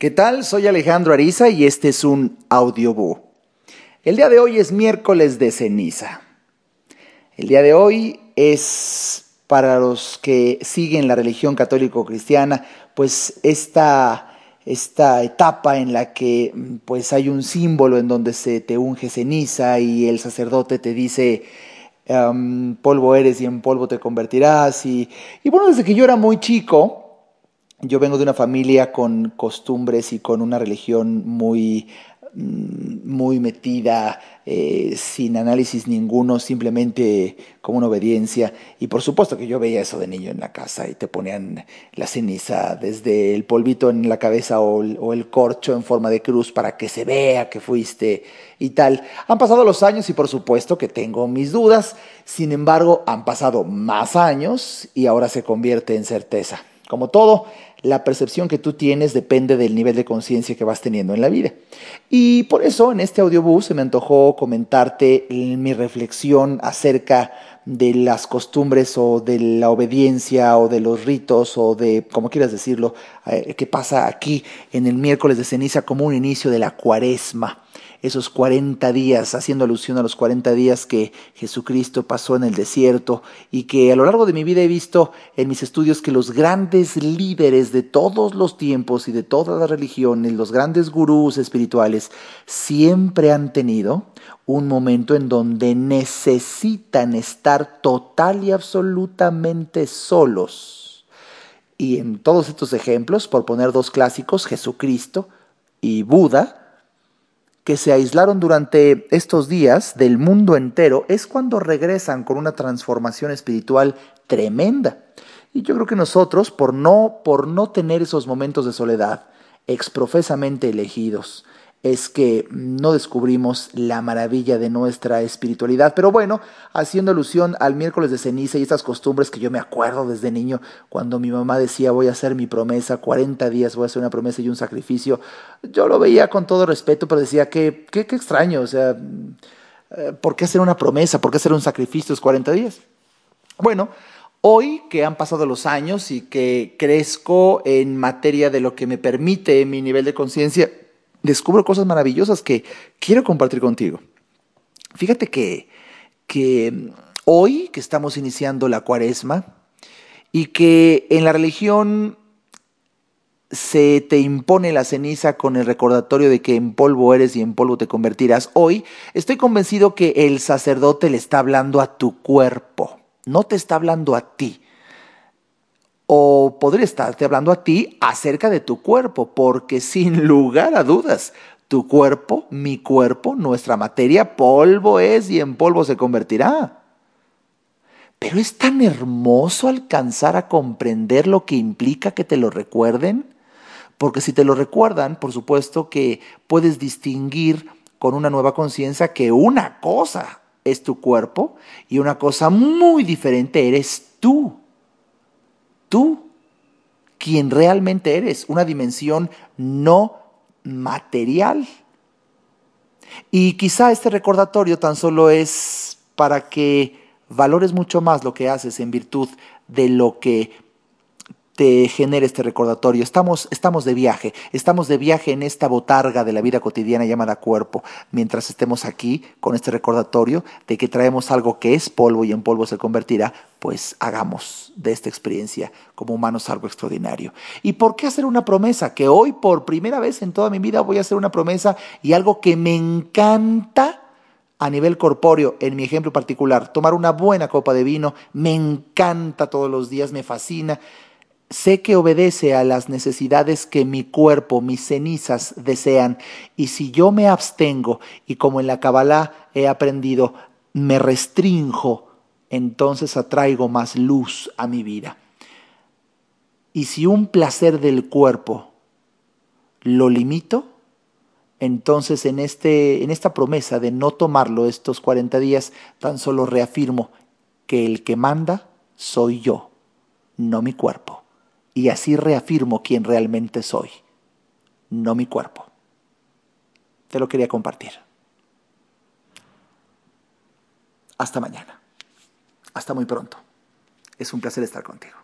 ¿Qué tal? Soy Alejandro Ariza y este es un audioboo. El día de hoy es miércoles de ceniza. El día de hoy es para los que siguen la religión católico-cristiana, pues esta, esta etapa en la que pues hay un símbolo en donde se te unge ceniza y el sacerdote te dice em, polvo eres y en polvo te convertirás. Y, y bueno, desde que yo era muy chico, yo vengo de una familia con costumbres y con una religión muy, mm, muy metida, eh, sin análisis ninguno, simplemente como una obediencia. Y por supuesto que yo veía eso de niño en la casa y te ponían la ceniza desde el polvito en la cabeza o el, o el corcho en forma de cruz para que se vea que fuiste y tal. Han pasado los años y por supuesto que tengo mis dudas, sin embargo han pasado más años y ahora se convierte en certeza. Como todo, la percepción que tú tienes depende del nivel de conciencia que vas teniendo en la vida. Y por eso en este audiobús se me antojó comentarte mi reflexión acerca de las costumbres o de la obediencia o de los ritos o de, como quieras decirlo, eh, que pasa aquí en el miércoles de ceniza como un inicio de la cuaresma esos 40 días, haciendo alusión a los 40 días que Jesucristo pasó en el desierto y que a lo largo de mi vida he visto en mis estudios que los grandes líderes de todos los tiempos y de todas las religiones, los grandes gurús espirituales, siempre han tenido un momento en donde necesitan estar total y absolutamente solos. Y en todos estos ejemplos, por poner dos clásicos, Jesucristo y Buda, que se aislaron durante estos días del mundo entero es cuando regresan con una transformación espiritual tremenda. Y yo creo que nosotros, por no, por no tener esos momentos de soledad exprofesamente elegidos, es que no descubrimos la maravilla de nuestra espiritualidad. Pero bueno, haciendo alusión al miércoles de ceniza y estas costumbres que yo me acuerdo desde niño, cuando mi mamá decía voy a hacer mi promesa, 40 días voy a hacer una promesa y un sacrificio, yo lo veía con todo respeto, pero decía que qué extraño, o sea, eh, ¿por qué hacer una promesa? ¿Por qué hacer un sacrificio esos 40 días? Bueno, Hoy que han pasado los años y que crezco en materia de lo que me permite mi nivel de conciencia, descubro cosas maravillosas que quiero compartir contigo. Fíjate que, que hoy que estamos iniciando la cuaresma y que en la religión se te impone la ceniza con el recordatorio de que en polvo eres y en polvo te convertirás, hoy estoy convencido que el sacerdote le está hablando a tu cuerpo, no te está hablando a ti o podría estarte hablando a ti acerca de tu cuerpo, porque sin lugar a dudas, tu cuerpo, mi cuerpo, nuestra materia, polvo es y en polvo se convertirá. Pero es tan hermoso alcanzar a comprender lo que implica que te lo recuerden, porque si te lo recuerdan, por supuesto que puedes distinguir con una nueva conciencia que una cosa es tu cuerpo y una cosa muy diferente eres tú tú quien realmente eres, una dimensión no material. Y quizá este recordatorio tan solo es para que valores mucho más lo que haces en virtud de lo que te genere este recordatorio. Estamos, estamos de viaje, estamos de viaje en esta botarga de la vida cotidiana llamada cuerpo, mientras estemos aquí con este recordatorio de que traemos algo que es polvo y en polvo se convertirá, pues hagamos de esta experiencia como humanos algo extraordinario. ¿Y por qué hacer una promesa? Que hoy por primera vez en toda mi vida voy a hacer una promesa y algo que me encanta a nivel corpóreo, en mi ejemplo particular, tomar una buena copa de vino, me encanta todos los días, me fascina sé que obedece a las necesidades que mi cuerpo, mis cenizas desean, y si yo me abstengo y como en la Kabbalah he aprendido, me restrinjo, entonces atraigo más luz a mi vida. Y si un placer del cuerpo lo limito, entonces en, este, en esta promesa de no tomarlo estos 40 días, tan solo reafirmo que el que manda soy yo, no mi cuerpo y así reafirmo quién realmente soy, no mi cuerpo. Te lo quería compartir. Hasta mañana. Hasta muy pronto. Es un placer estar contigo.